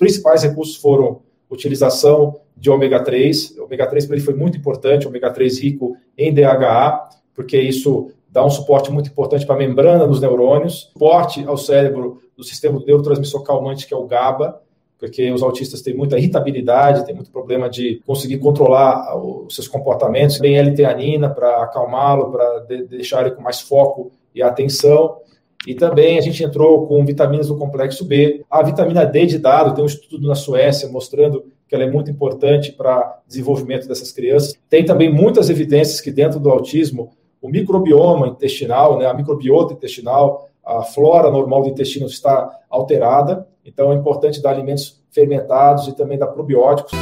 principais recursos foram utilização de ômega 3. O ômega 3 para ele foi muito importante, ômega 3 rico em DHA, porque isso dá um suporte muito importante para a membrana dos neurônios, suporte ao cérebro do sistema do neurotransmissor calmante, que é o GABA, porque os autistas têm muita irritabilidade, têm muito problema de conseguir controlar os seus comportamentos, tem L-teanina para acalmá-lo, para de deixar ele com mais foco e atenção. E também a gente entrou com vitaminas do complexo B. A vitamina D de dado, tem um estudo na Suécia mostrando que ela é muito importante para desenvolvimento dessas crianças. Tem também muitas evidências que dentro do autismo, o microbioma intestinal, né, a microbiota intestinal, a flora normal do intestino está alterada. Então é importante dar alimentos fermentados e também dar probióticos.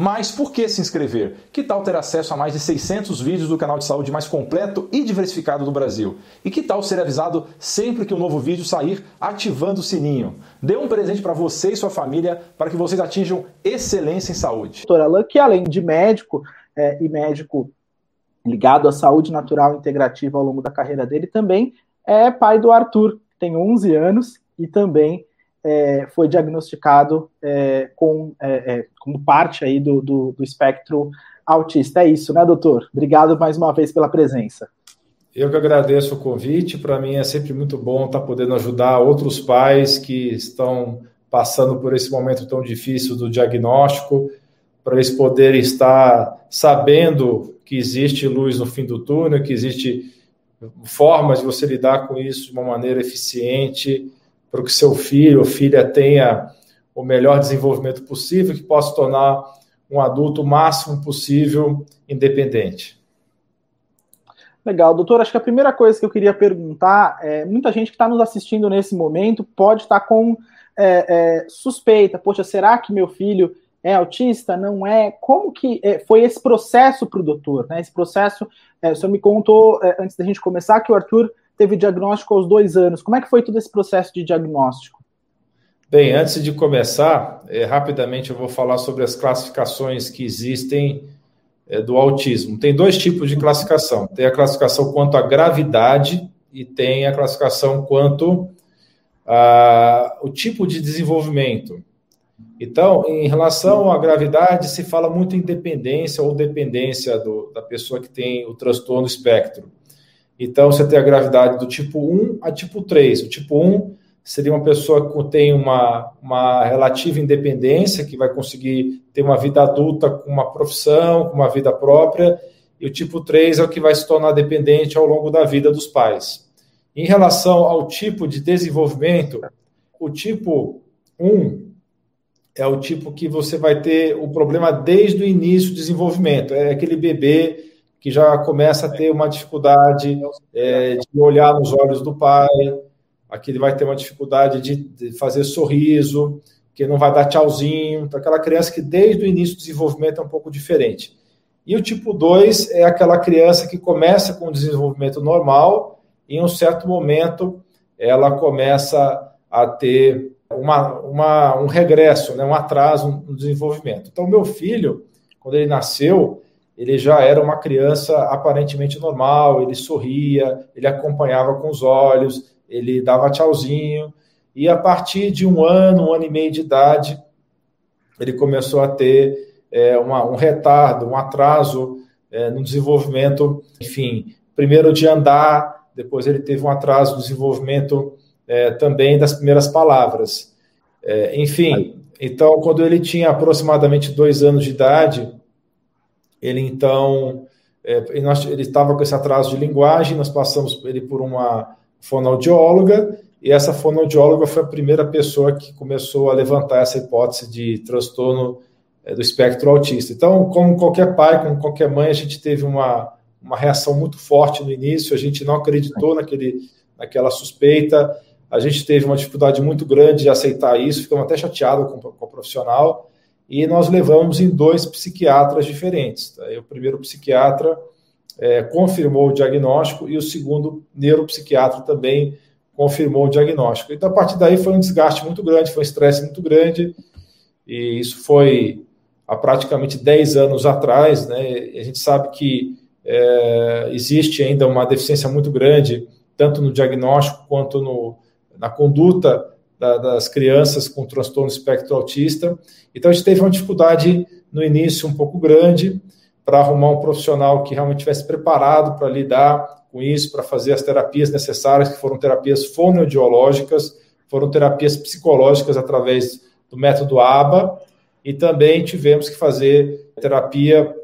Mas por que se inscrever? Que tal ter acesso a mais de 600 vídeos do canal de saúde mais completo e diversificado do Brasil? E que tal ser avisado sempre que um novo vídeo sair, ativando o sininho? Dê um presente para você e sua família para que vocês atinjam excelência em saúde. Doutor Alain, que além de médico é, e médico ligado à saúde natural integrativa ao longo da carreira dele, também é pai do Arthur, tem 11 anos e também é, foi diagnosticado é, com, é, é, como parte aí do, do, do, espectro autista. É isso, né, doutor? Obrigado mais uma vez pela presença. Eu que agradeço o convite. Para mim é sempre muito bom estar podendo ajudar outros pais que estão passando por esse momento tão difícil do diagnóstico, para eles poderem estar sabendo que existe luz no fim do túnel, que existe formas de você lidar com isso de uma maneira eficiente para que seu filho ou filha tenha o melhor desenvolvimento possível, que possa tornar um adulto o máximo possível independente. Legal, doutor. Acho que a primeira coisa que eu queria perguntar é: muita gente que está nos assistindo nesse momento pode estar tá com é, é, suspeita. Poxa, será que meu filho é autista? Não é? Como que é, foi esse processo para o doutor? Né? Esse processo, é, o senhor me contou é, antes da gente começar que o Arthur teve diagnóstico aos dois anos. Como é que foi todo esse processo de diagnóstico? Bem, antes de começar, é, rapidamente eu vou falar sobre as classificações que existem é, do autismo. Tem dois tipos de classificação. Tem a classificação quanto à gravidade e tem a classificação quanto ao tipo de desenvolvimento. Então, em relação à gravidade, se fala muito em dependência ou dependência do, da pessoa que tem o transtorno espectro. Então, você tem a gravidade do tipo 1 a tipo 3. O tipo 1 seria uma pessoa que tem uma, uma relativa independência, que vai conseguir ter uma vida adulta com uma profissão, com uma vida própria, e o tipo 3 é o que vai se tornar dependente ao longo da vida dos pais. Em relação ao tipo de desenvolvimento, o tipo 1 é o tipo que você vai ter o problema desde o início do desenvolvimento. É aquele bebê que já começa a ter uma dificuldade é, de olhar nos olhos do pai, aqui ele vai ter uma dificuldade de, fazer sorriso, que não vai dar tchauzinho, então aquela criança que desde o início do desenvolvimento é um pouco diferente. E o tipo 2 é aquela criança que começa com o desenvolvimento normal e em um certo momento ela começa a ter uma, uma, um regresso, né, um atraso no desenvolvimento. Então, meu filho, quando ele nasceu, ele já era uma criança aparentemente normal, ele sorria, ele acompanhava com os olhos, ele dava tchauzinho, e a partir de um ano, um ano e meio de idade, ele começou a ter é, uma, um retardo, um atraso é, no desenvolvimento, enfim, primeiro de andar, depois ele teve um atraso no desenvolvimento é, também das primeiras palavras. É, enfim, então, quando ele tinha aproximadamente dois anos de idade, ele então, é, ele estava com esse atraso de linguagem, nós passamos ele por uma fonoaudióloga, e essa fonoaudióloga foi a primeira pessoa que começou a levantar essa hipótese de transtorno é, do espectro autista. Então, como qualquer pai, como qualquer mãe, a gente teve uma, uma reação muito forte no início, a gente não acreditou naquele, naquela suspeita, a gente teve uma dificuldade muito grande de aceitar isso, ficamos até chateados com, com o profissional, e nós levamos em dois psiquiatras diferentes. Tá? O primeiro psiquiatra é, confirmou o diagnóstico e o segundo neuropsiquiatra também confirmou o diagnóstico. Então, a partir daí foi um desgaste muito grande, foi um estresse muito grande, e isso foi há praticamente 10 anos atrás. Né? a gente sabe que é, existe ainda uma deficiência muito grande, tanto no diagnóstico quanto no, na conduta da, das crianças com transtorno espectro autista. Então, a gente teve uma dificuldade no início um pouco grande para arrumar um profissional que realmente estivesse preparado para lidar com isso, para fazer as terapias necessárias, que foram terapias fonoaudiológicas, foram terapias psicológicas através do método ABA, e também tivemos que fazer terapia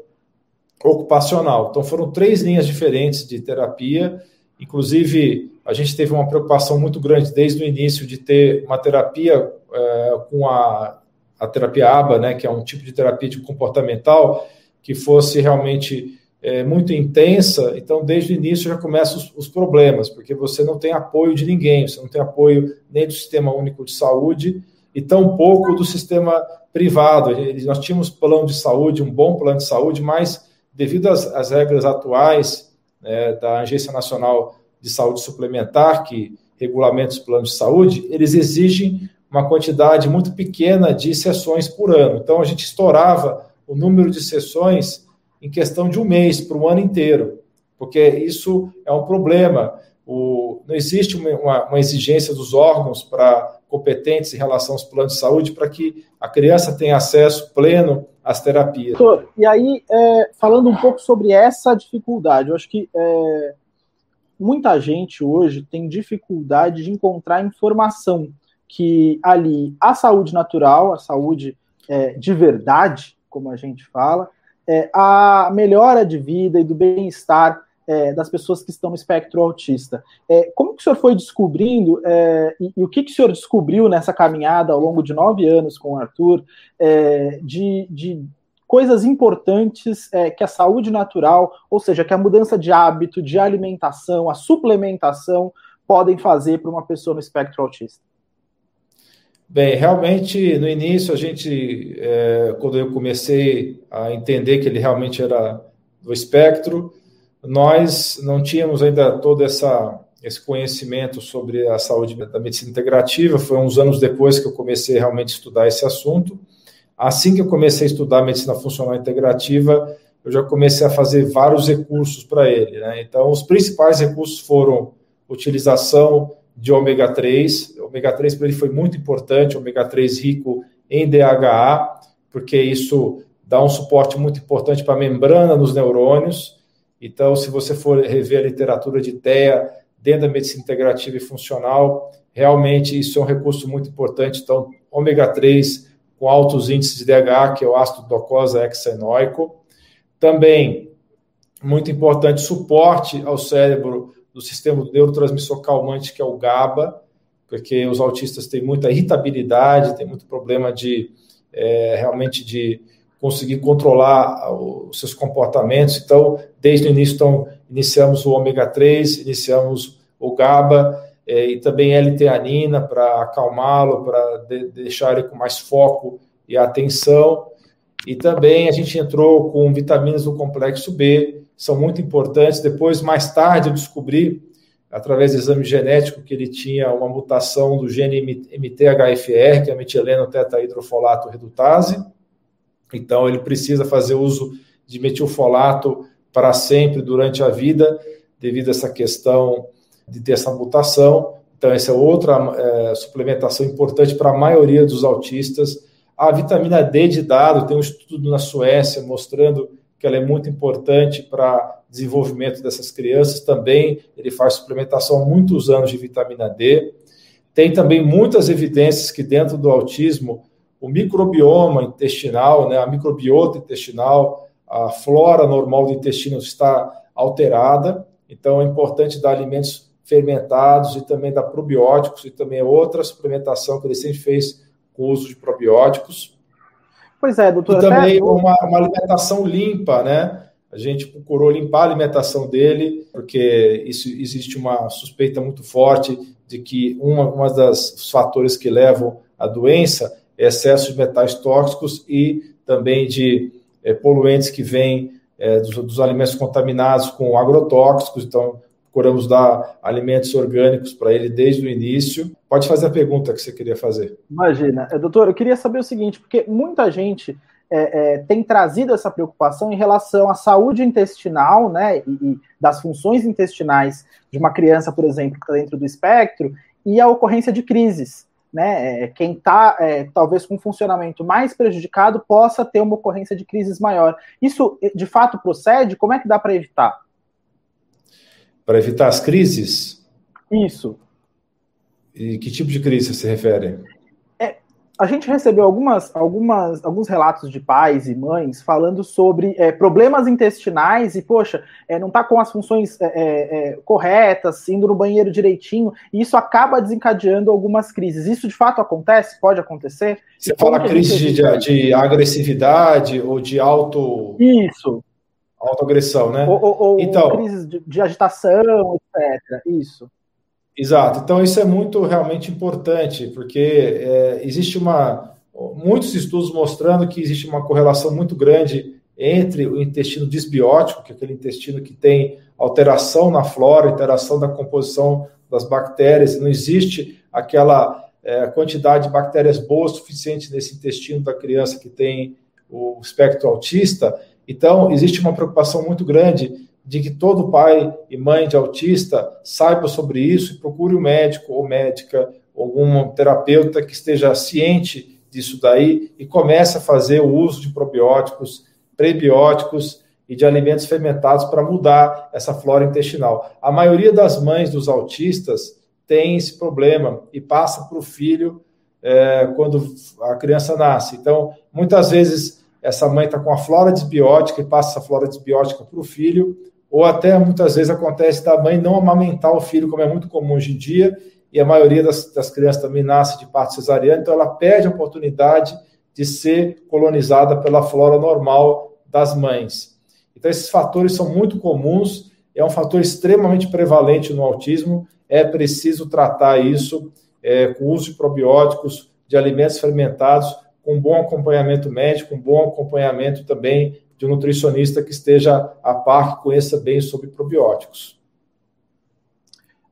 ocupacional. Então, foram três linhas diferentes de terapia, inclusive a gente teve uma preocupação muito grande desde o início de ter uma terapia é, com a, a terapia ABA, né, que é um tipo de terapia de comportamental, que fosse realmente é, muito intensa. Então, desde o início já começam os, os, problemas, porque você não tem apoio de ninguém, você não tem apoio nem do Sistema Único de Saúde e tampouco do sistema privado. Nós tínhamos plano de saúde, um bom plano de saúde, mas devido às, às regras atuais né, da Agência Nacional de saúde suplementar, que regulamenta os planos de saúde, eles exigem uma quantidade muito pequena de sessões por ano. Então, a gente estourava o número de sessões em questão de um mês para o ano inteiro, porque isso é um problema. O, não existe uma, uma exigência dos órgãos para competentes em relação aos planos de saúde para que a criança tenha acesso pleno às terapias. Doutor, e aí, é, falando um pouco sobre essa dificuldade, eu acho que é, muita gente hoje tem dificuldade de encontrar informação que ali a saúde natural, a saúde é, de verdade, como a gente fala, é, a melhora de vida e do bem-estar é, das pessoas que estão no espectro autista. É, como que o senhor foi descobrindo é, e, e, o que, que o senhor descobriu nessa caminhada ao longo de nove anos com o Arthur é, de, de coisas importantes é, que a saúde natural, ou seja, que a mudança de hábito, de alimentação, a suplementação podem fazer para uma pessoa no espectro autista? Bem, realmente no início a gente, é, quando eu comecei a entender que ele realmente era do espectro, nós não tínhamos ainda todo essa, esse conhecimento sobre a saúde da medicina integrativa. Foi uns anos depois que eu comecei realmente a estudar esse assunto. Assim que eu comecei a estudar medicina funcional integrativa, eu já comecei a fazer vários recursos para ele. Né? Então, os principais recursos foram utilização de ômega 3. O ômega 3 para ele foi muito importante, ômega 3 rico em DHA, porque isso dá um suporte muito importante para a membrana nos neurônios. Então, se você for rever a literatura de TEA dentro da medicina integrativa e funcional, realmente isso é um recurso muito importante. Então, ômega 3 com altos índices de DHA, que é o ácido docosa hexaenoico. Também, muito importante, suporte ao cérebro do sistema neurotransmissor calmante, que é o GABA, porque os autistas têm muita irritabilidade, têm muito problema de é, realmente de conseguir controlar os seus comportamentos. Então, desde o início, então, iniciamos o ômega 3, iniciamos o GABA é, e também L-teanina para acalmá-lo, para de, deixar ele com mais foco e atenção. E também a gente entrou com vitaminas do complexo B, são muito importantes. Depois, mais tarde, eu descobri, através do exame genético, que ele tinha uma mutação do gene MTHFR, que é a metileno tetrahidrofolato redutase. Então, ele precisa fazer uso de metilfolato para sempre durante a vida, devido a essa questão de ter essa mutação. Então, essa é outra é, suplementação importante para a maioria dos autistas. A vitamina D de dado, tem um estudo na Suécia mostrando que ela é muito importante para desenvolvimento dessas crianças. Também ele faz suplementação há muitos anos de vitamina D. Tem também muitas evidências que dentro do autismo o microbioma intestinal, né, a microbiota intestinal, a flora normal do intestino está alterada. Então é importante dar alimentos fermentados e também dar probióticos e também outra suplementação que ele sempre fez com o uso de probióticos. Pois é, doutor. E também uma, uma, alimentação limpa, né? A gente procurou limpar a alimentação dele, porque isso existe uma suspeita muito forte de que uma, uma das fatores que levam à doença excesso de metais tóxicos e também de é, poluentes que vêm é, dos, dos alimentos contaminados com agrotóxicos. Então, procuramos dar alimentos orgânicos para ele desde o início. Pode fazer a pergunta que você queria fazer. Imagina. É, doutor, eu queria saber o seguinte, porque muita gente é, tem trazido essa preocupação em relação à saúde intestinal, né, e, e das funções intestinais de uma criança, por exemplo, que está dentro do espectro, e a ocorrência de crises. Né, é, quem está é, talvez com um funcionamento mais prejudicado possa ter uma ocorrência de crises maior. Isso de fato procede? Como é que dá para evitar? Para evitar as crises? Isso. E que tipo de crise você se refere? A gente recebeu algumas, algumas, alguns relatos de pais e mães falando sobre é, problemas intestinais e, poxa, é, não está com as funções é, é, é, corretas, indo no banheiro direitinho, e isso acaba desencadeando algumas crises. Isso de fato acontece? Pode acontecer? Você fala crise de, de, agressividade ou de auto. Isso. Autoagressão, né? Ou, ou, ou então, crises de, de agitação, etc. Isso. Exato. Então, isso é muito realmente importante, porque é, existe uma. Muitos estudos mostrando que existe uma correlação muito grande entre o intestino disbiótico, que é aquele intestino que tem alteração na flora, alteração da composição das bactérias, não existe aquela é, quantidade de bactérias boas suficiente nesse intestino da criança que tem o espectro autista. Então, existe uma preocupação muito grande de que todo pai e mãe de autista saiba sobre isso e procure um médico ou médica, algum terapeuta que esteja ciente disso daí e comece a fazer o uso de probióticos, prebióticos e de alimentos fermentados para mudar essa flora intestinal. A maioria das mães dos autistas tem esse problema e passa para o filho é, quando a criança nasce. Então, muitas vezes essa mãe está com a flora desbiótica e passa essa flora desbiótica para o filho, ou até muitas vezes acontece da mãe não amamentar o filho, como é muito comum hoje em dia, e a maioria das, das crianças também nasce de parto cesariana, então ela perde a oportunidade de ser colonizada pela flora normal das mães. Então, esses fatores são muito comuns, é um fator extremamente prevalente no autismo, é preciso tratar isso é, com o uso de probióticos, de alimentos fermentados, com bom acompanhamento médico, com bom acompanhamento também de um nutricionista que esteja a par, que conheça bem sobre probióticos.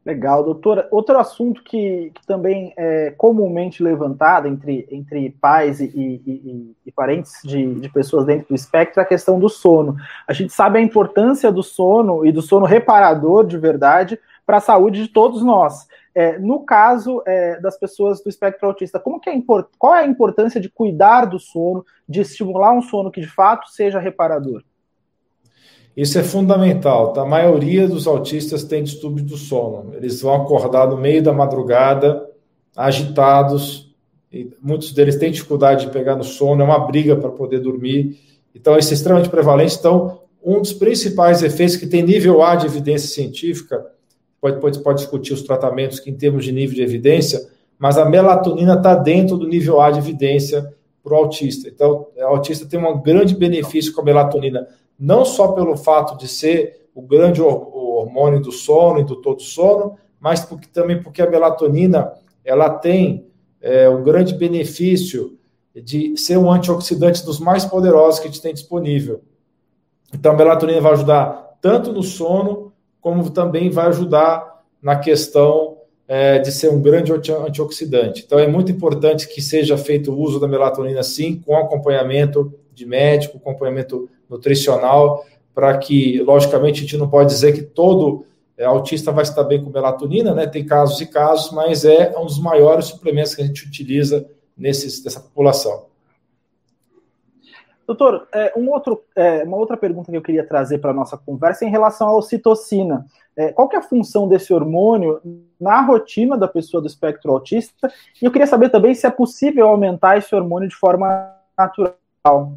Legal, doutora. Outro assunto que, que também é comumente levantado entre, entre pais e, e, e, parentes de, de pessoas dentro do espectro é a questão do sono. A gente sabe a importância do sono e do sono reparador de verdade para a saúde de todos nós. É, no caso é, das pessoas do espectro autista, como que é qual é a importância de cuidar do sono, de estimular um sono que de fato seja reparador? Isso é fundamental. Tá? A maioria dos autistas tem distúrbio do sono. Eles vão acordar no meio da madrugada, agitados. muitos deles têm dificuldade de pegar no sono, é uma briga para poder dormir. Então, isso é extremamente prevalente. Então, um dos principais efeitos que tem nível A de evidência científica pode, pode, pode discutir os tratamentos que em termos de nível de evidência, mas a melatonina está dentro do nível A de evidência para o autista. Então, o autista tem um grande benefício com a melatonina, não só pelo fato de ser o grande hormônio do sono e do todo sono, mas porque, também porque a melatonina ela tem é, um grande benefício de ser um antioxidante dos mais poderosos que a gente tem disponível. Então, a melatonina vai ajudar tanto no sono como também vai ajudar na questão é, de ser um grande antioxidante. Então, é muito importante que seja feito o uso da melatonina, sim, com acompanhamento de médico, acompanhamento nutricional, para que, logicamente, a gente não pode dizer que todo é, autista vai estar bem com melatonina, né? Tem casos e casos, mas é um dos maiores suplementos que a gente utiliza nesses, nessa população. Doutor, é, um outro, é, uma outra pergunta que eu queria trazer para a nossa conversa é em relação à ocitocina. É, qual que é a função desse hormônio na rotina da pessoa do espectro autista? E eu queria saber também se é possível aumentar esse hormônio de forma natural.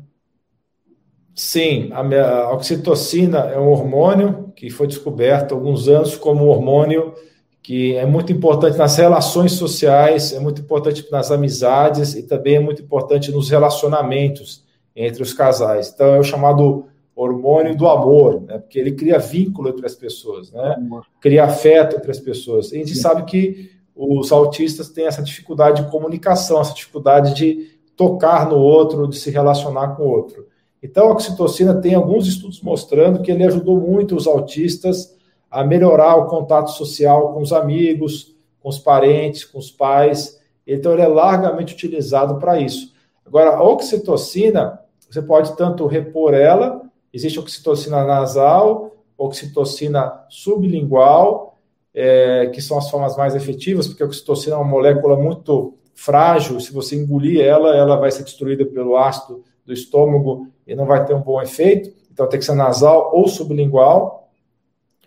Sim, a, a oxitocina é um hormônio que foi descoberto há alguns anos como um hormônio que é muito importante nas relações sociais, é muito importante nas amizades e também é muito importante nos relacionamentos entre os casais. Então é o chamado hormônio do amor, né? porque ele cria vínculo entre as pessoas, né? cria afeto entre as pessoas. E a gente Sim. sabe que os autistas têm essa dificuldade de comunicação, essa dificuldade de tocar no outro, de se relacionar com o outro. Então, a oxitocina tem alguns estudos mostrando que ele ajudou muito os autistas a melhorar o contato social com os amigos, com os parentes, com os pais. Então, ele é largamente utilizado para isso. Agora, a oxitocina, você pode tanto repor ela, existe oxitocina nasal, oxitocina sublingual, é, que são as formas mais efetivas, porque a oxitocina é uma molécula muito frágil, se você engolir ela, ela vai ser destruída pelo ácido do estômago e não vai ter um bom efeito. Então tem que ser nasal ou sublingual.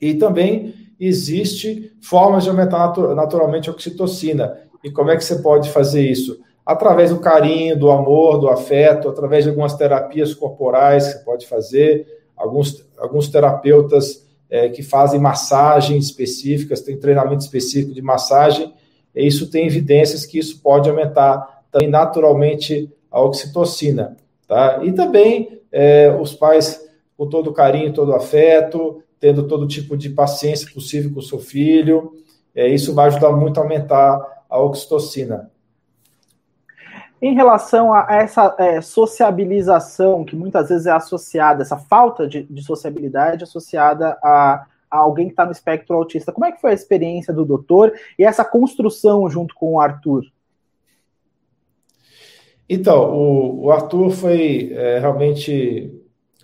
E também existe formas de aumentar naturalmente a oxitocina. E como é que você pode fazer isso? Através do carinho, do amor, do afeto, através de algumas terapias corporais que você pode fazer, alguns, alguns terapeutas é, que fazem massagens específicas, tem treinamento específico de massagem, e isso tem evidências que isso pode aumentar também naturalmente a oxitocina. Tá? E também é, os pais com todo carinho, todo afeto, tendo todo tipo de paciência possível com o seu filho, é, isso vai ajudar muito a aumentar a oxitocina. Em relação a essa é, sociabilização que muitas vezes é associada, essa falta de, de sociabilidade associada a, a alguém que está no espectro autista, como é que foi a experiência do doutor e essa construção junto com o Arthur? Então, o, o Arthur foi é, realmente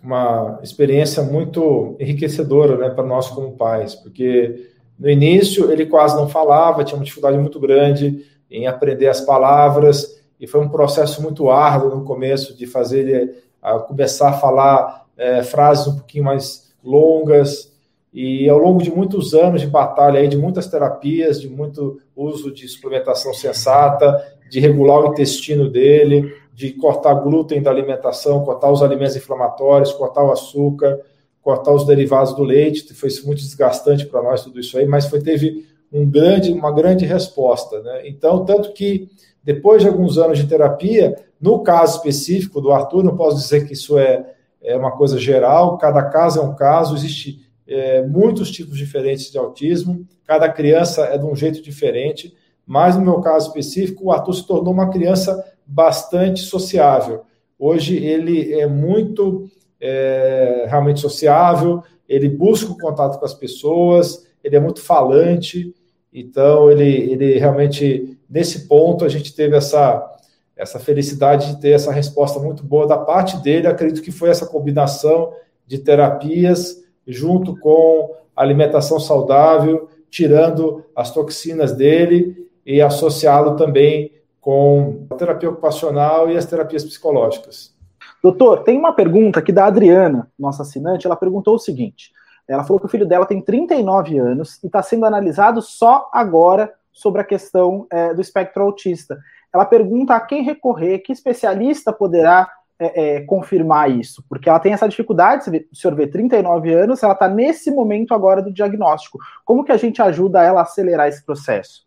uma experiência muito enriquecedora né, para nós como pais, porque no início ele quase não falava, tinha uma dificuldade muito grande em aprender as palavras, e foi um processo muito árduo no começo de fazer ele a começar a falar é, frases um pouquinho mais longas. E ao longo de muitos anos de batalha, aí, de muitas terapias, de muito uso de suplementação sensata, de regular o intestino dele, de cortar glúten da alimentação, cortar os alimentos inflamatórios, cortar o açúcar, cortar os derivados do leite. Foi muito desgastante para nós tudo isso aí, mas foi teve um grande, uma grande resposta. Né? Então, tanto que depois de alguns anos de terapia, no caso específico do Arthur, não posso dizer que isso é, é uma coisa geral, cada caso é um caso, existe é, muitos tipos diferentes de autismo, cada criança é de um jeito diferente, mas no meu caso específico, o Arthur se tornou uma criança bastante sociável. Hoje ele é muito é, realmente sociável, ele busca o contato com as pessoas, ele é muito falante, então ele, ele realmente nesse ponto a gente teve essa, essa felicidade de ter essa resposta muito boa da parte dele. Acredito que foi essa combinação de terapias junto com alimentação saudável, tirando as toxinas dele e associado também com a terapia ocupacional e as terapias psicológicas. Doutor, tem uma pergunta aqui da Adriana, nossa assinante. Ela perguntou o seguinte: ela falou que o filho dela tem 39 anos e está sendo analisado só agora sobre a questão é, do espectro autista. Ela pergunta a quem recorrer, que especialista poderá é, é, confirmar isso, porque ela tem essa dificuldade, o senhor vê 39 anos, ela está nesse momento agora do diagnóstico. Como que a gente ajuda ela a acelerar esse processo?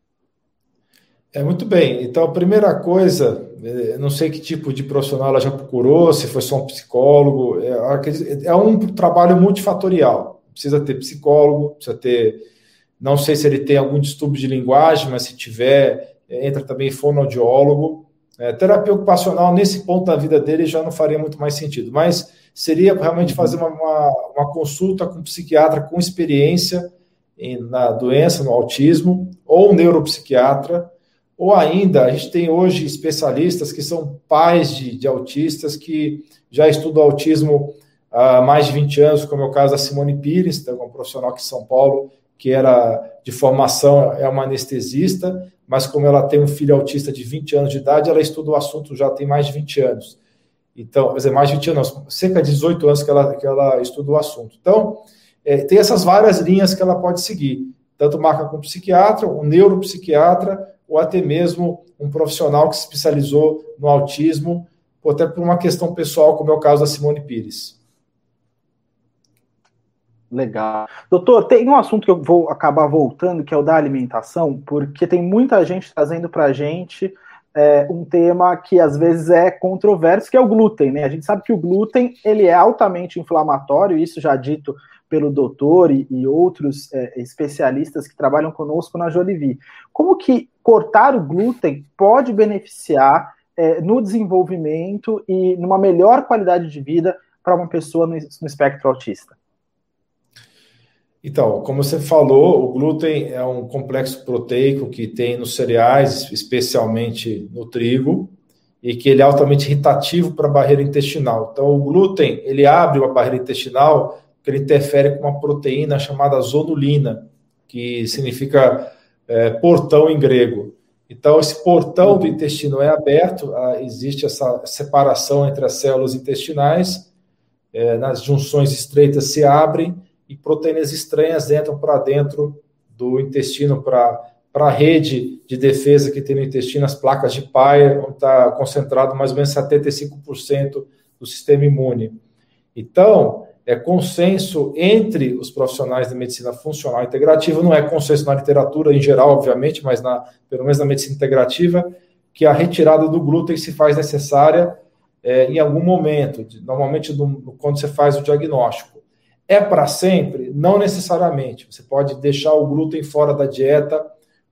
É muito bem. Então, a primeira coisa, é, não sei que tipo de profissional ela já procurou, se foi só um psicólogo, é, é um trabalho multifatorial. Precisa ter psicólogo, precisa ter não sei se ele tem algum distúrbio de linguagem, mas se tiver, entra também fonoaudiólogo. É, terapia ocupacional, nesse ponto da vida dele, já não faria muito mais sentido. Mas seria realmente fazer uma, uma, uma consulta com um psiquiatra com experiência em, na doença, no autismo, ou um neuropsiquiatra, ou ainda, a gente tem hoje especialistas que são pais de, de autistas que já estudam autismo há mais de 20 anos, como é o caso da Simone Pires, que é um profissional aqui em São Paulo, que era de formação, é uma anestesista, mas como ela tem um filho autista de 20 anos de idade, ela estuda o assunto já tem mais de 20 anos. Então, quer dizer, mais de 20 anos, cerca de 18 anos que ela, que ela estuda o assunto. Então, é, tem essas várias linhas que ela pode seguir, tanto marca com psiquiatra, um neuropsiquiatra, ou até mesmo um profissional que se especializou no autismo, ou até por uma questão pessoal, como é o caso da Simone Pires. Legal. Doutor, tem um assunto que eu vou acabar voltando, que é o da alimentação, porque tem muita gente trazendo para a gente é, um tema que às vezes é controverso, que é o glúten, né? A gente sabe que o glúten ele é altamente inflamatório, isso já dito pelo doutor e, e outros é, especialistas que trabalham conosco na Jolivie. Como que cortar o glúten pode beneficiar é, no desenvolvimento e numa melhor qualidade de vida para uma pessoa no, no espectro autista? Então, como você falou, o glúten é um complexo proteico que tem nos cereais, especialmente no trigo, e que ele é altamente irritativo para a barreira intestinal. Então, o glúten, ele abre a barreira intestinal, porque ele interfere com uma proteína chamada zonulina, que significa é, portão em grego. Então, esse portão do intestino é aberto, existe essa separação entre as células intestinais, é, nas junções estreitas se abrem e proteínas estranhas entram para dentro do intestino, para a rede de defesa que tem no intestino, as placas de Peyer, onde está concentrado mais ou menos 75% do sistema imune. Então, é consenso entre os profissionais da medicina funcional integrativa, não é consenso na literatura em geral, obviamente, mas na, pelo menos na medicina integrativa, que a retirada do glúten se faz necessária é, em algum momento, normalmente no, quando você faz o diagnóstico. É para sempre? Não necessariamente. Você pode deixar o glúten fora da dieta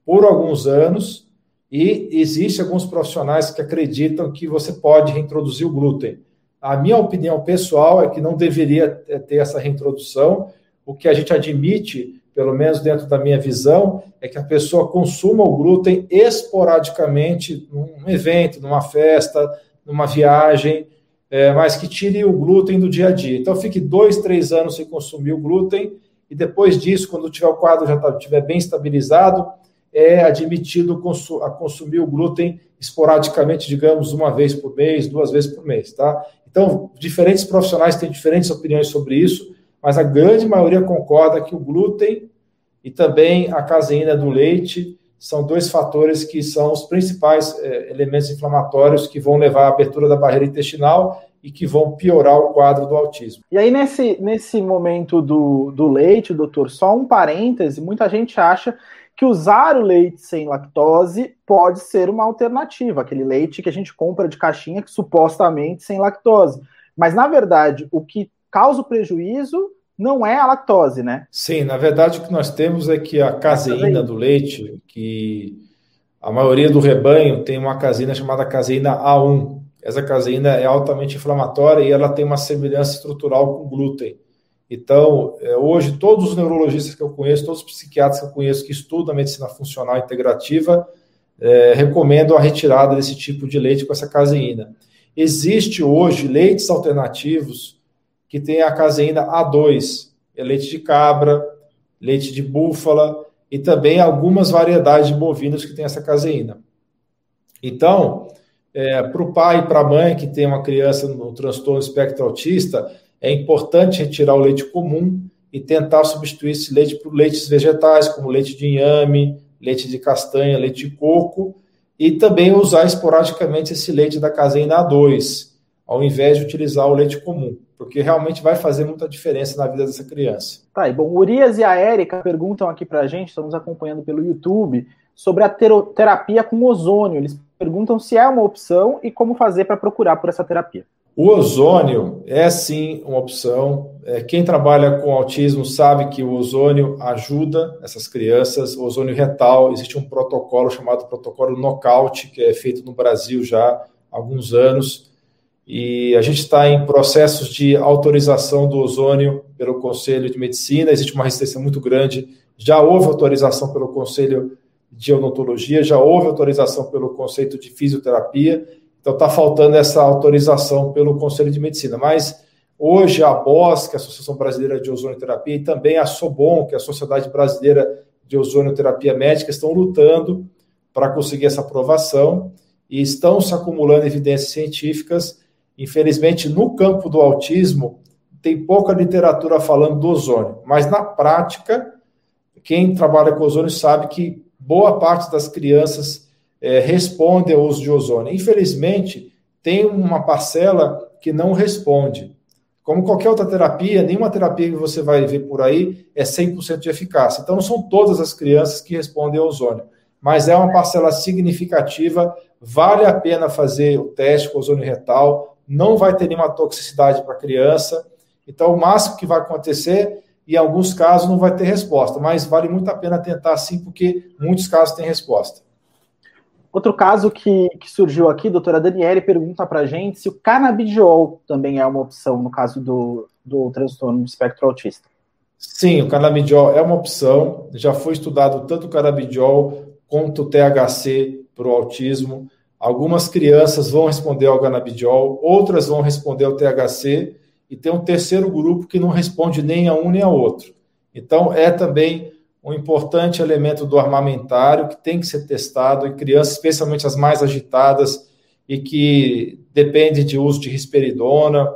por alguns anos e existe alguns profissionais que acreditam que você pode reintroduzir o glúten. A minha opinião pessoal é que não deveria ter essa reintrodução. O que a gente admite, pelo menos dentro da minha visão, é que a pessoa consuma o glúten esporadicamente num evento, numa festa, numa viagem, é, mas que tire o glúten do dia a dia. Então, fique dois, três anos sem consumir o glúten e depois disso, quando tiver o quadro já tá, estiver bem estabilizado, é admitido a consumir o glúten esporadicamente, digamos, uma vez por mês, duas vezes por mês, tá? Então, diferentes profissionais têm diferentes opiniões sobre isso, mas a grande maioria concorda que o glúten e também a caseína do leite são dois fatores que são os principais é, elementos inflamatórios que vão levar à abertura da barreira intestinal e que vão piorar o quadro do autismo. E aí, nesse, nesse momento do, do leite, doutor, só um parêntese, muita gente acha que usar o leite sem lactose pode ser uma alternativa, aquele leite que a gente compra de caixinha que supostamente sem lactose. Mas na verdade, o que causa o prejuízo não é a lactose, né? Sim, na verdade o que nós temos é que a caseína do leite, que a maioria do rebanho tem uma caseína chamada caseína A1. Essa caseína é altamente inflamatória e ela tem uma semelhança estrutural com glúten. Então, é, hoje, todos os neurologistas que eu conheço, todos os psiquiatras que eu conheço que estudam a medicina funcional integrativa, é, recomendam a retirada desse tipo de leite com essa caseína. Existe hoje leites alternativos que têm a caseína A2, é leite de cabra, leite de búfala e também algumas variedades de bovinos que têm essa caseína. Então, é, para o pai e para a mãe que tem uma criança no transtorno espectro autista, é importante retirar o leite comum e tentar substituir esse leite por leites vegetais, como leite de inhame, leite de castanha, leite de coco, e também usar esporadicamente esse leite da caseína A2, ao invés de utilizar o leite comum, porque realmente vai fazer muita diferença na vida dessa criança. Tá, e bom, Urias e a Érica perguntam aqui pra gente, estão nos acompanhando pelo YouTube, sobre a terapia com ozônio. Eles perguntam se é uma opção e como fazer para procurar por essa terapia. O ozônio é sim uma opção. É, quem trabalha com autismo sabe que o ozônio ajuda essas crianças. O ozônio retal, existe um protocolo chamado protocolo Knockout, que é feito no Brasil já há alguns anos. E a gente está em processos de autorização do ozônio pelo Conselho de Medicina. Existe uma resistência muito grande. Já houve autorização pelo Conselho de Odontologia, já houve autorização pelo conceito de fisioterapia então está faltando essa autorização pelo Conselho de Medicina. Mas hoje a BOS, que é a Associação Brasileira de Ozonioterapia, e também a SOBON, que é a Sociedade Brasileira de Ozonioterapia Médica, estão lutando para conseguir essa aprovação e estão se acumulando evidências científicas. Infelizmente, no campo do autismo, tem pouca literatura falando do ozônio, mas na prática, quem trabalha com ozônio sabe que boa parte das crianças é, responde ao uso de ozônio. Infelizmente, tem uma parcela que não responde. Como qualquer outra terapia, nenhuma terapia que você vai ver por aí é 100% de eficácia. Então, não são todas as crianças que respondem ao ozônio, mas é uma parcela significativa. Vale a pena fazer o teste com ozônio retal, não vai ter nenhuma toxicidade para a criança. Então, o máximo que vai acontecer, em alguns casos, não vai ter resposta, mas vale muito a pena tentar sim, porque muitos casos têm resposta. Outro caso que, que surgiu aqui, doutora Daniele pergunta para a gente se o canabidiol também é uma opção no caso do, do transtorno do espectro autista. Sim, o canabidiol é uma opção. Já foi estudado tanto o canabidiol quanto o THC para o autismo. Algumas crianças vão responder ao canabidiol, outras vão responder ao THC, e tem um terceiro grupo que não responde nem a um nem a outro. Então, é também um importante elemento do armamentário que tem que ser testado em crianças, especialmente as mais agitadas e que dependem de uso de risperidona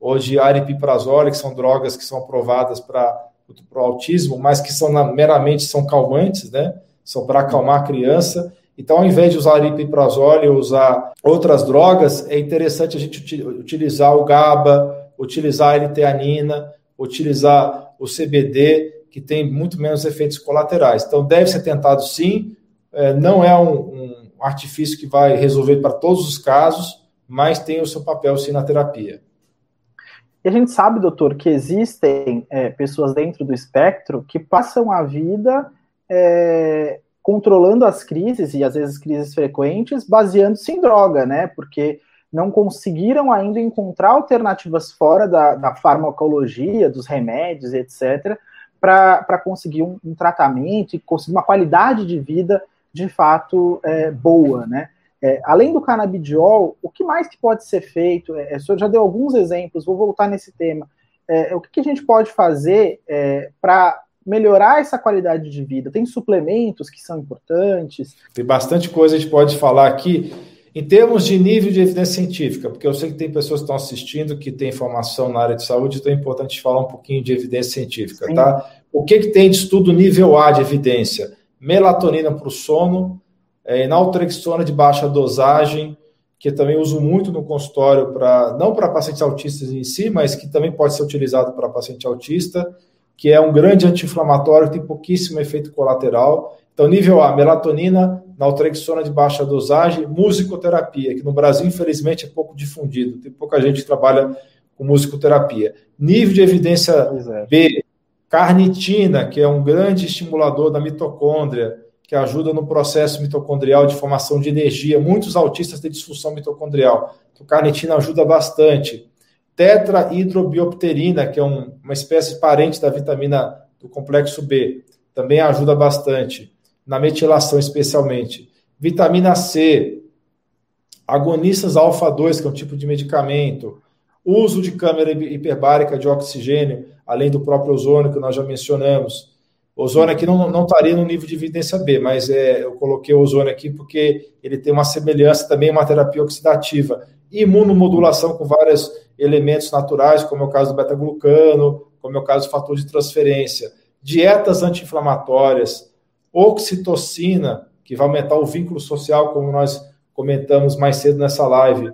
ou de aripiprazole, que são drogas que são aprovadas para o autismo, mas que são meramente são calmantes, né? São para acalmar a criança. Então, ao invés de usar aripiprazole ou usar outras drogas, é interessante a gente utilizar o GABA, utilizar a L-teanina, utilizar o CBD, que tem muito menos efeitos colaterais. Então, deve ser tentado sim, é, não é um, um artifício que vai resolver para todos os casos, mas tem o seu papel sim na terapia. E a gente sabe, doutor, que existem é, pessoas dentro do espectro que passam a vida é, controlando as crises, e às vezes crises frequentes, baseando-se em droga, né? Porque não conseguiram ainda encontrar alternativas fora da, da farmacologia, dos remédios, etc., para conseguir um, um, tratamento e conseguir uma qualidade de vida de fato é, boa, né? É, além do canabidiol, o que mais que pode ser feito? É, o senhor já deu alguns exemplos, vou voltar nesse tema. É, o que, que, a gente pode fazer é, para melhorar essa qualidade de vida? Tem suplementos que são importantes? Tem bastante coisa que a gente pode falar aqui. Em termos de nível de evidência científica, porque eu sei que tem pessoas que estão assistindo que têm informação na área de saúde, então é importante falar um pouquinho de evidência científica, Sim. tá? O que, que tem de estudo nível A de evidência? Melatonina para o sono, é, naltrexona de baixa dosagem, que também uso muito no consultório para não para pacientes autistas em si, mas que também pode ser utilizado para paciente autista, que é um grande anti-inflamatório, tem pouquíssimo efeito colateral. Então, nível A, melatonina, naltrexona de baixa dosagem, musicoterapia, que no Brasil, infelizmente, é pouco difundido. Tem pouca gente que trabalha com musicoterapia. Nível de evidência é. B, carnitina, que é um grande estimulador da mitocôndria, que ajuda no processo mitocondrial de formação de energia. Muitos autistas têm disfunção mitocondrial. Então, carnitina ajuda bastante. Tetrahidrobiopterina, que é um, uma espécie parente da vitamina do complexo B, também ajuda bastante na metilação especialmente. Vitamina C, agonistas alfa-2, que é um tipo de medicamento, uso de câmera hiperbárica de oxigênio, além do próprio ozônio, que nós já mencionamos. Ozônio aqui não, não estaria no nível de evidência B, mas é, eu coloquei o ozônio aqui porque ele tem uma semelhança também uma terapia oxidativa. Imunomodulação com vários elementos naturais, como é o caso do beta-glucano, como é o caso do fator de transferência. Dietas anti-inflamatórias, oxitocina, que vai aumentar o vínculo social, como nós comentamos mais cedo nessa live.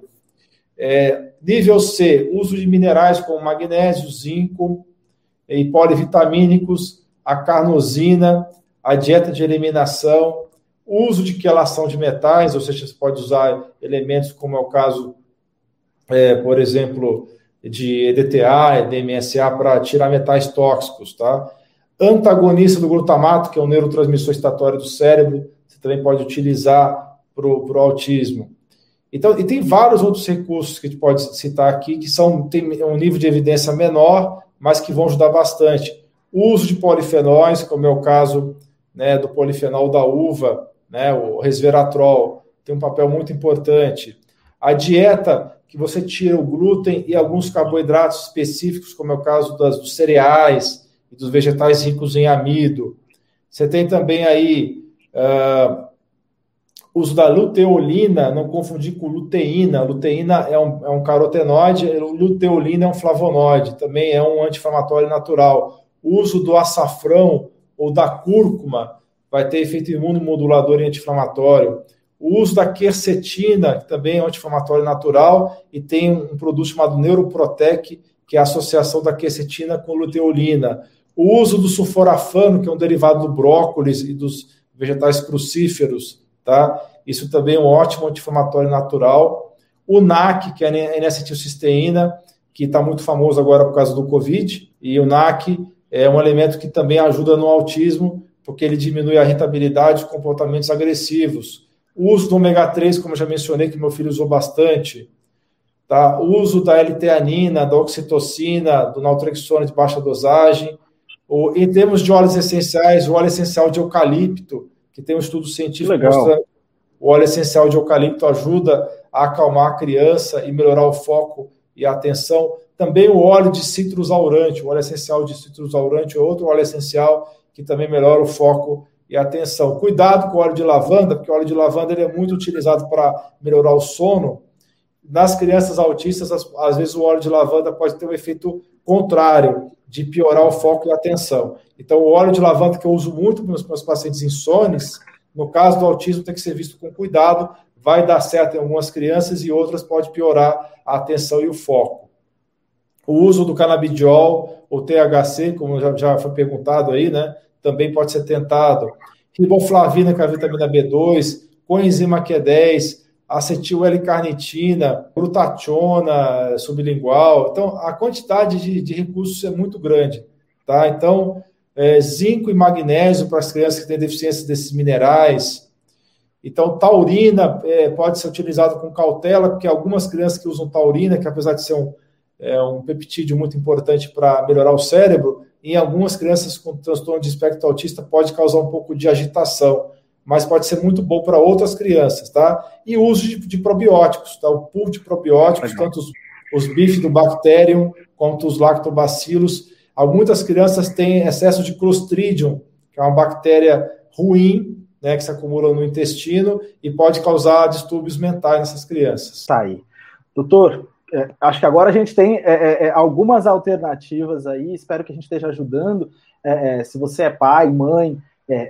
É, nível C, uso de minerais como magnésio, zinco e polivitamínicos, a carnosina, a dieta de eliminação, uso de quelação de metais, ou seja, você pode usar elementos como é o caso, é, por exemplo, de EDTA, DMSA, para tirar metais tóxicos, tá? antagonista do glutamato, que é um neurotransmissor estatório do cérebro, você também pode utilizar para o autismo. Então, e tem vários outros recursos que a gente pode citar aqui, que são, tem um nível de evidência menor, mas que vão ajudar bastante. O uso de polifenóis, como é o caso né, do polifenol da uva, né, o resveratrol, tem um papel muito importante. A dieta, que você tira o glúten e alguns carboidratos específicos, como é o caso das, dos cereais, e dos vegetais ricos em amido. Você tem também aí uh, uso da luteolina, não confundir com luteína. Luteína é um, é um carotenoide, luteolina é um flavonoide, também é um anti-inflamatório natural. O uso do açafrão ou da cúrcuma vai ter efeito imunomodulador e anti-inflamatório. O uso da quercetina, que também é um anti-inflamatório natural, e tem um produto chamado Neuroprotec, que é a associação da quercetina com luteolina. O uso do sulforafano, que é um derivado do brócolis e dos vegetais crucíferos, tá? Isso também é um ótimo anti-inflamatório natural. O NAC, que é a N-acetilcisteína, que está muito famoso agora por causa do Covid, e o NAC é um elemento que também ajuda no autismo, porque ele diminui a irritabilidade e comportamentos agressivos. O uso do ômega 3, como eu já mencionei, que meu filho usou bastante. Tá? O uso da L-teanina, da oxitocina, do naltrexona de baixa dosagem. O, em termos de óleos essenciais, o óleo essencial de eucalipto, que tem um estudo científico Legal. mostrando o óleo essencial de eucalipto ajuda a acalmar a criança e melhorar o foco e a atenção. Também o óleo de citrus aurante, o óleo essencial de citrus aurante é outro óleo essencial que também melhora o foco e atenção. Cuidado com o óleo de lavanda, porque o óleo de lavanda ele é muito utilizado para melhorar o sono. Nas crianças autistas, às vezes o óleo de lavanda pode ter um efeito contrário, de piorar o foco e a atenção. Então, o óleo de lavanda que eu uso muito para os meus pacientes insones, no caso do autismo, tem que ser visto com cuidado, vai dar certo em algumas crianças e outras pode piorar a atenção e o foco. O uso do canabidiol ou THC, como já, já foi perguntado aí, né, também pode ser tentado. Riboflavina, que é a vitamina B2, coenzima Q10, acetil L-carnitina, glutationa sublingual. Então, a quantidade de, de recursos é muito grande. Tá? Então, é, zinco e magnésio para as crianças que têm deficiência desses minerais. Então, taurina é, pode ser utilizado com cautela, porque algumas crianças que usam taurina, que apesar de ser um, é, um peptídeo muito importante para melhorar o cérebro, em algumas crianças com transtorno de espectro autista pode causar um pouco de agitação mas pode ser muito bom para outras crianças, tá? E o uso de, de probióticos, tá? O pool de probióticos, Legal. tanto os, os bifidobacterium quanto os lactobacilos. Muitas crianças têm excesso de Clostridium, que é uma bactéria ruim, né, que se acumula no intestino e pode causar distúrbios mentais nessas crianças. Tá aí. Doutor, é, acho que agora a gente tem é, é, é algumas alternativas aí, espero que a gente esteja ajudando. É, se você é pai, mãe,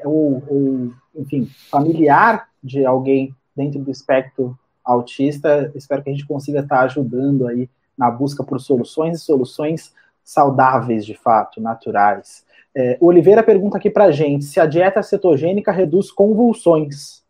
ou, ou enfim, familiar de alguém dentro do espectro autista. Espero que a gente consiga estar ajudando aí na busca por soluções e soluções saudáveis, de fato, naturais. É, Oliveira pergunta aqui para a gente se a dieta cetogênica reduz convulsões.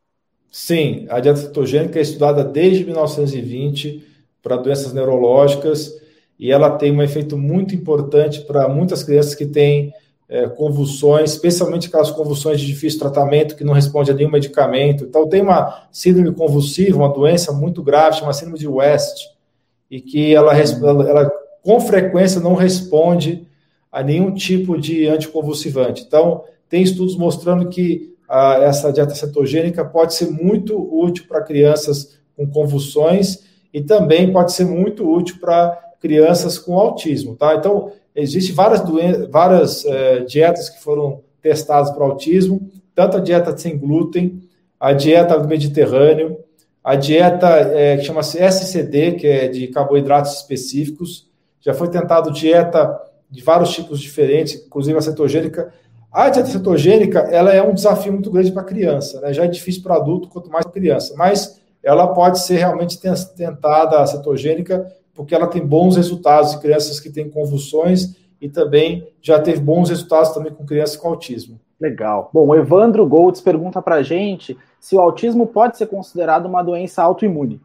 Sim, a dieta cetogênica é estudada desde 1920 para doenças neurológicas e ela tem um efeito muito importante para muitas crianças que têm é, convulsões, especialmente aquelas convulsões de difícil tratamento que não responde a nenhum medicamento. Então, tem uma síndrome convulsiva, uma doença muito grave, chama síndrome de West, e que ela, ela, ela com frequência não responde a nenhum tipo de anticonvulsivante. Então, tem estudos mostrando que a, essa dieta cetogênica pode ser muito útil para crianças com convulsões e também pode ser muito útil para crianças com autismo, tá? Então, Existem várias, várias é, dietas que foram testadas para autismo, tanto a dieta sem glúten, a dieta do Mediterrâneo, a dieta é, que chama-se SCD, que é de carboidratos específicos. Já foi tentado dieta de vários tipos diferentes, inclusive a cetogênica. A dieta cetogênica ela é um desafio muito grande para criança, né? já é difícil para adulto, quanto mais criança, mas ela pode ser realmente tentada, a cetogênica, porque ela tem bons resultados em crianças que têm convulsões e também já teve bons resultados também com crianças com autismo. Legal. Bom, o Evandro Golds pergunta para a gente se o autismo pode ser considerado uma doença autoimune.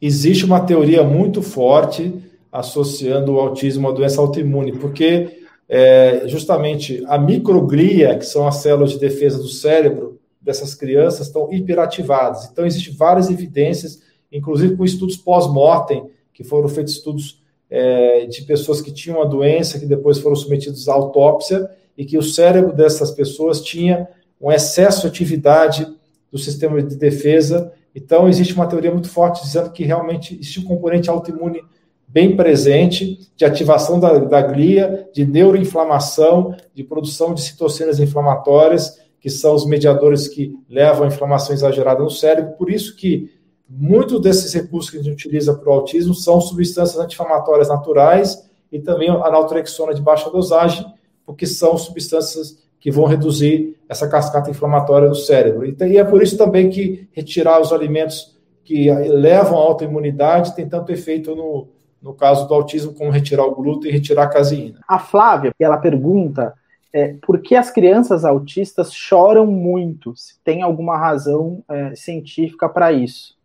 Existe uma teoria muito forte associando o autismo à doença autoimune, porque é, justamente a microglia, que são as células de defesa do cérebro dessas crianças, estão hiperativadas. Então, existem várias evidências, inclusive com estudos pós-mortem, que foram feitos estudos é, de pessoas que tinham a doença, que depois foram submetidos à autópsia, e que o cérebro dessas pessoas tinha um excesso de atividade do sistema de defesa. Então, existe uma teoria muito forte dizendo que realmente existe um componente autoimune bem presente, de ativação da, da glia, de neuroinflamação, de produção de citocinas inflamatórias, que são os mediadores que levam a inflamação exagerada no cérebro. Por isso que Muitos desses recursos que a gente utiliza para o autismo são substâncias anti-inflamatórias naturais e também a naltrexona de baixa dosagem, porque são substâncias que vão reduzir essa cascata inflamatória do cérebro. E é por isso também que retirar os alimentos que levam à autoimunidade tem tanto efeito no, no caso do autismo, como retirar o glúten e retirar a caseína. A Flávia, ela pergunta é, por que as crianças autistas choram muito? Se tem alguma razão é, científica para isso?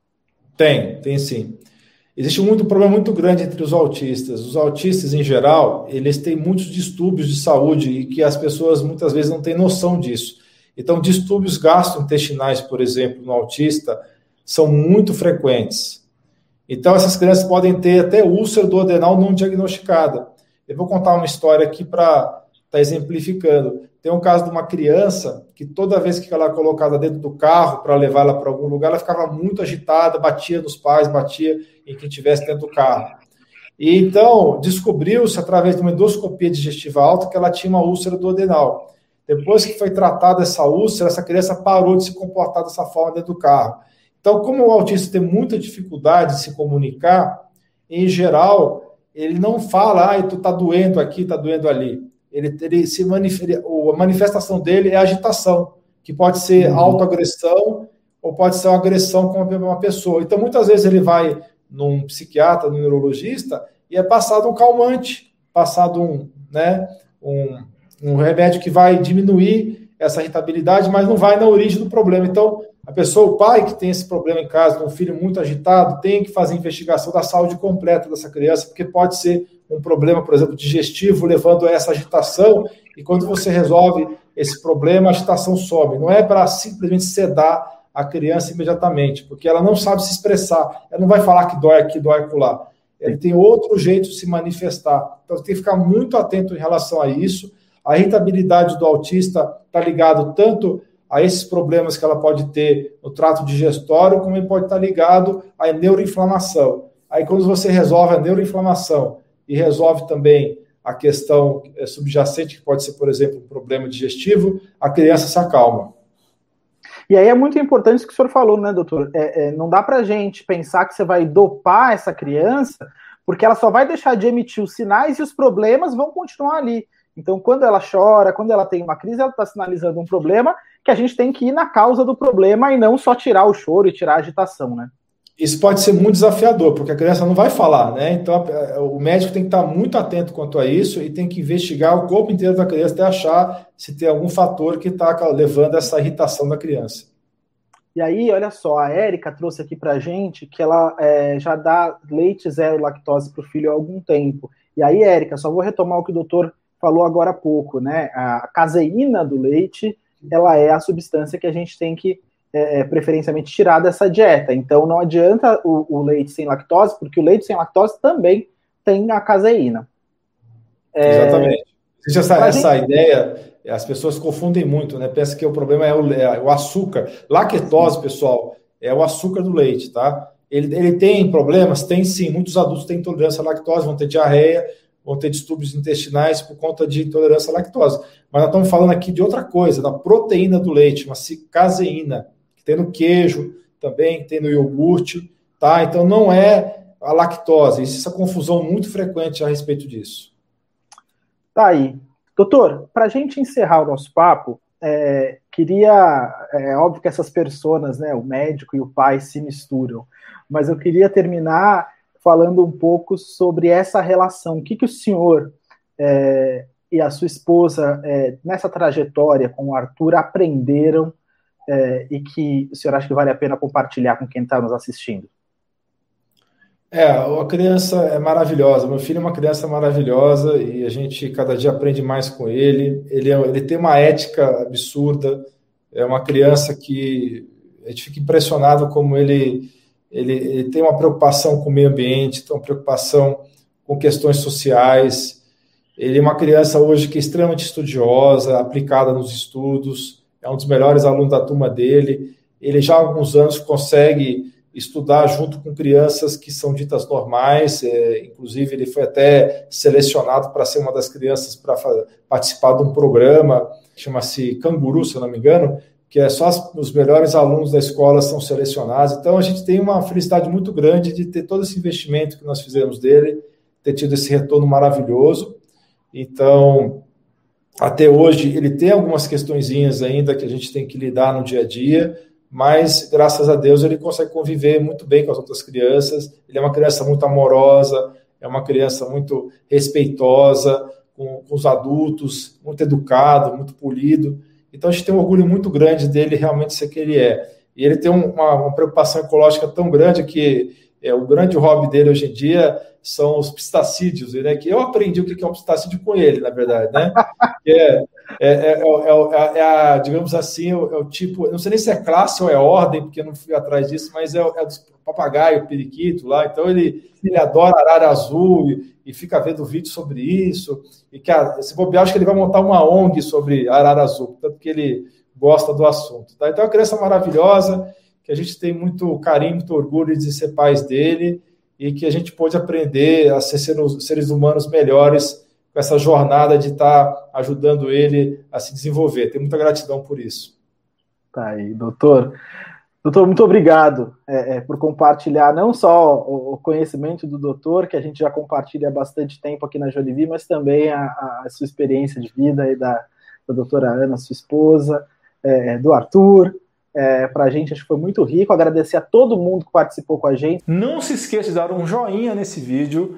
Tem, tem sim. Existe muito, um problema muito grande entre os autistas. Os autistas, em geral, eles têm muitos distúrbios de saúde e que as pessoas muitas vezes não têm noção disso. Então, distúrbios gastrointestinais, por exemplo, no autista, são muito frequentes. Então, essas crianças podem ter até úlcera do adenal não diagnosticada. Eu vou contar uma história aqui para estar tá exemplificando. Tem um caso de uma criança que toda vez que ela era colocada dentro do carro para levá-la para algum lugar, ela ficava muito agitada, batia nos pais, batia em quem estivesse dentro do carro. E então, descobriu-se, através de uma endoscopia digestiva alta, que ela tinha uma úlcera do adenal. Depois que foi tratada essa úlcera, essa criança parou de se comportar dessa forma dentro do carro. Então, como o autista tem muita dificuldade de se comunicar, em geral, ele não fala, ah, tu tá doendo aqui, tá doendo ali. Ele, ele se manifesta, a manifestação dele é agitação, que pode ser uhum. autoagressão ou pode ser uma agressão com uma pessoa. Então, muitas vezes ele vai num psiquiatra, num neurologista, e é passado um calmante, passado um, né, um, um remédio que vai diminuir essa irritabilidade, mas não vai na origem do problema. Então, a pessoa, o pai que tem esse problema em casa, um filho muito agitado, tem que fazer investigação da saúde completa dessa criança, porque pode ser um problema, por exemplo, digestivo, levando a essa agitação, e quando você resolve esse problema, a agitação some. Não é para simplesmente sedar a criança imediatamente, porque ela não sabe se expressar, ela não vai falar que dói aqui, dói acolá. Ele tem outro jeito de se manifestar. Então, tem que ficar muito atento em relação a isso. A irritabilidade do autista está ligado tanto a esses problemas que ela pode ter no trato digestório, como ele pode estar ligado à neuroinflamação. Aí, quando você resolve a neuroinflamação e resolve também a questão eh, subjacente, que pode ser, por exemplo, um problema digestivo, a criança se acalma. E aí é muito importante isso que o senhor falou, né, doutor? É, é, não dá para gente pensar que você vai dopar essa criança, porque ela só vai deixar de emitir os sinais e os problemas vão continuar ali. Então, quando ela chora, quando ela tem uma crise, ela está sinalizando um problema que a gente tem que ir na causa do problema e não só tirar o choro e tirar a agitação, né? Isso pode ser muito desafiador, porque a criança não vai falar, né? Então, o médico tem que estar muito atento quanto a isso e tem que investigar o corpo inteiro da criança até achar se tem algum fator que está levando essa irritação da criança. E aí, olha só, a Érica trouxe aqui para gente que ela é, já dá leite zero lactose para o filho há algum tempo. E aí, Érica, só vou retomar o que o doutor falou agora há pouco, né? A caseína do leite, ela é a substância que a gente tem que é, é, preferencialmente tirar dessa dieta. Então não adianta o, o, leite sem lactose, porque o leite sem lactose também tem a caseína. É, Exatamente. Existe essa, essa gente... ideia, as pessoas confundem muito, né? Pensa que o problema é o, é o açúcar. Lactose, pessoal, é o açúcar do leite, tá? Ele, ele tem problemas? Tem sim. Muitos adultos têm intolerância à lactose, vão ter diarreia, vão ter distúrbios intestinais por conta de intolerância à lactose. Mas nós estamos falando aqui de outra coisa, da proteína do leite, uma caseína que tem no queijo também, tem no iogurte, tá? Então não é a lactose, existe essa confusão muito frequente a respeito disso. Tá aí. Doutor, para a gente encerrar o nosso papo, é, queria. É óbvio que essas pessoas, né, o médico e o pai, se misturam, mas eu queria terminar falando um pouco sobre essa relação. O que, que o senhor é, e a sua esposa, é, nessa trajetória com o Arthur, aprenderam é, e que o senhor acha que vale a pena compartilhar com quem está nos assistindo? É, a criança é maravilhosa. Meu filho é uma criança maravilhosa e a gente cada dia aprende mais com ele. Ele, é, ele tem uma ética absurda. É uma criança que a gente fica impressionado como ele, ele, ele tem uma preocupação com o meio ambiente, tem uma preocupação com questões sociais. Ele é uma criança hoje que é extremamente estudiosa, aplicada nos estudos é um dos melhores alunos da turma dele. Ele já há alguns anos consegue estudar junto com crianças que são ditas normais, é, inclusive ele foi até selecionado para ser uma das crianças para participar de um programa chama-se Canguru, se eu não me engano, que é só os melhores alunos da escola são selecionados. Então a gente tem uma felicidade muito grande de ter todo esse investimento que nós fizemos dele, ter tido esse retorno maravilhoso. Então, até hoje ele tem algumas questõezinhas ainda que a gente tem que lidar no dia a dia, mas graças a Deus ele consegue conviver muito bem com as outras crianças. Ele é uma criança muito amorosa, é uma criança muito respeitosa com, com os adultos, muito educado, muito polido. Então a gente tem um orgulho muito grande dele realmente ser que ele é. E ele tem uma, uma preocupação ecológica tão grande que é, o grande hobby dele hoje em dia são os pistacídeos, né? Que eu aprendi o que é um pistacídeo com ele, na verdade, né? É, é, é, é, é, a, digamos assim, é o, tipo, não sei nem se é classe ou é ordem, porque eu não fui atrás disso, mas é, é do papagaio, periquito lá. Então ele, ele adora arara azul e, e fica vendo vídeo sobre isso. E que a, se bobear, acho que ele vai montar uma ONG sobre arara azul, tanto que ele gosta do assunto. Tá? Então é uma criança maravilhosa, que a gente tem muito carinho, muito orgulho de ser pais dele e que a gente pôde aprender a ser seres humanos melhores com essa jornada de estar ajudando ele a se desenvolver. Tenho muita gratidão por isso. Tá aí, doutor. Doutor, muito obrigado é, é, por compartilhar não só o, conhecimento do doutor, que a gente já compartilha há bastante tempo aqui na Jolivie, mas também a, a sua experiência de vida e da, da doutora Ana, sua esposa, é, do Arthur. É, para a gente, acho que foi muito rico. Agradecer a todo mundo que participou com a gente. Não se esqueça de dar um joinha nesse vídeo,